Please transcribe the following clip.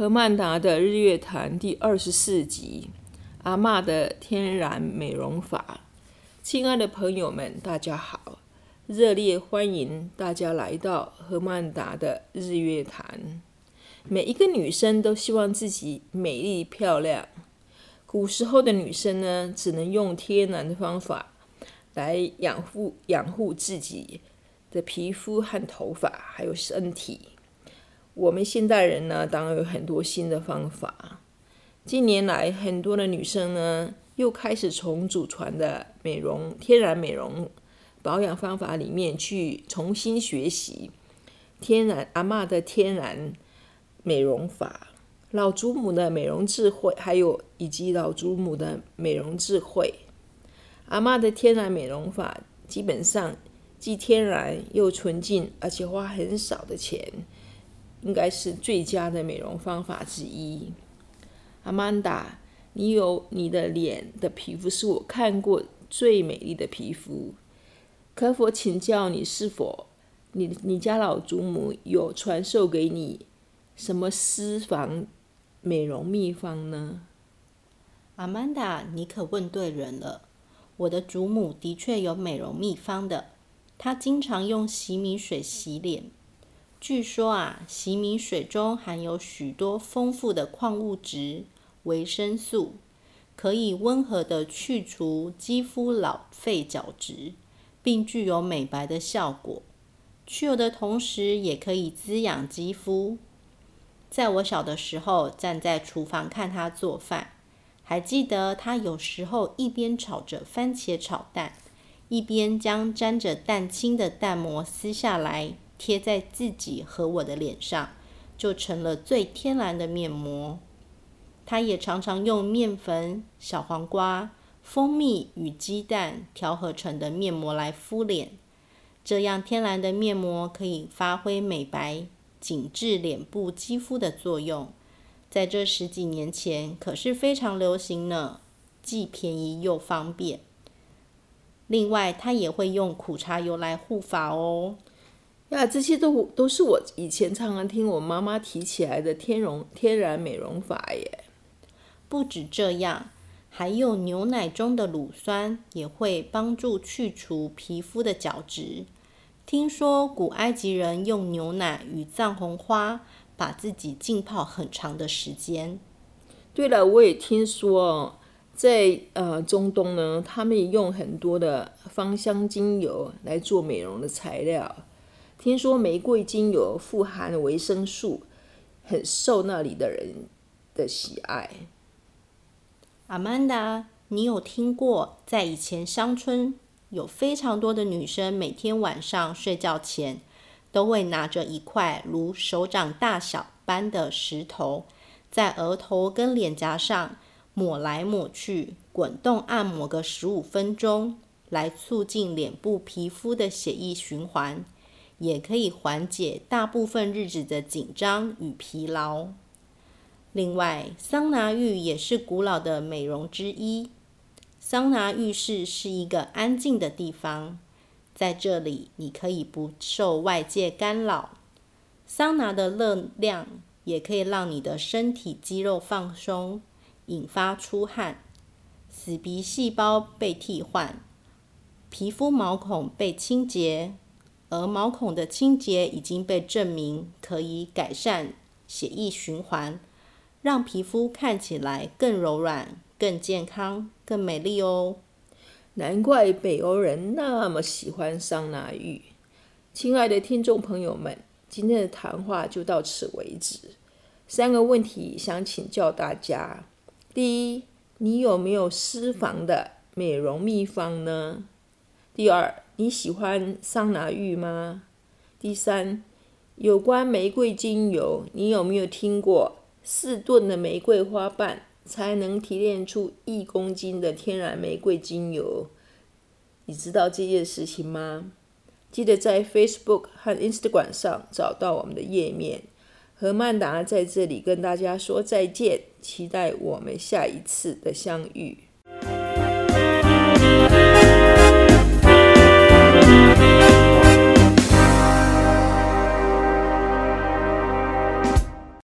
何曼达的日月潭第二十四集：阿嬷的天然美容法。亲爱的朋友们，大家好！热烈欢迎大家来到何曼达的日月潭。每一个女生都希望自己美丽漂亮。古时候的女生呢，只能用天然的方法来养护养护自己的皮肤和头发，还有身体。我们现代人呢，当然有很多新的方法。近年来，很多的女生呢，又开始从祖传的美容、天然美容保养方法里面去重新学习天然阿嬷的天然美容法、老祖母的美容智慧，还有以及老祖母的美容智慧。阿嬷的天然美容法基本上既天然又纯净，而且花很少的钱。应该是最佳的美容方法之一。阿曼达，你有你的脸的皮肤是我看过最美丽的皮肤。可否请教你，是否你你家老祖母有传授给你什么私房美容秘方呢？阿曼达，你可问对人了。我的祖母的确有美容秘方的，她经常用洗米水洗脸。据说啊，洗米水中含有许多丰富的矿物质、维生素，可以温和地去除肌肤老废角质，并具有美白的效果。去油的同时，也可以滋养肌肤。在我小的时候，站在厨房看她做饭，还记得她有时候一边炒着番茄炒蛋，一边将沾着蛋清的蛋膜撕下来。贴在自己和我的脸上，就成了最天然的面膜。他也常常用面粉、小黄瓜、蜂蜜与鸡蛋调和成的面膜来敷脸，这样天然的面膜可以发挥美白、紧致脸部肌肤的作用。在这十几年前可是非常流行呢，既便宜又方便。另外，他也会用苦茶油来护发哦。呀，这些都都是我以前常常听我妈妈提起来的天容天然美容法耶。不止这样，还有牛奶中的乳酸也会帮助去除皮肤的角质。听说古埃及人用牛奶与藏红花把自己浸泡很长的时间。对了，我也听说在呃中东呢，他们也用很多的芳香精油来做美容的材料。听说玫瑰精油富含维生素，很受那里的人的喜爱。阿曼达，你有听过在以前乡村有非常多的女生每天晚上睡觉前都会拿着一块如手掌大小般的石头，在额头跟脸颊上抹来抹去，滚动按摩个十五分钟，来促进脸部皮肤的血液循环。也可以缓解大部分日子的紧张与疲劳。另外，桑拿浴也是古老的美容之一。桑拿浴室是一个安静的地方，在这里你可以不受外界干扰。桑拿的热量也可以让你的身体肌肉放松，引发出汗，死皮细胞被替换，皮肤毛孔被清洁。而毛孔的清洁已经被证明可以改善血液循环，让皮肤看起来更柔软、更健康、更美丽哦。难怪北欧人那么喜欢桑拿浴。亲爱的听众朋友们，今天的谈话就到此为止。三个问题想请教大家：第一，你有没有私房的美容秘方呢？第二，你喜欢桑拿浴吗？第三，有关玫瑰精油，你有没有听过四吨的玫瑰花瓣才能提炼出一公斤的天然玫瑰精油？你知道这件事情吗？记得在 Facebook 和 Instagram 上找到我们的页面。何曼达在这里跟大家说再见，期待我们下一次的相遇。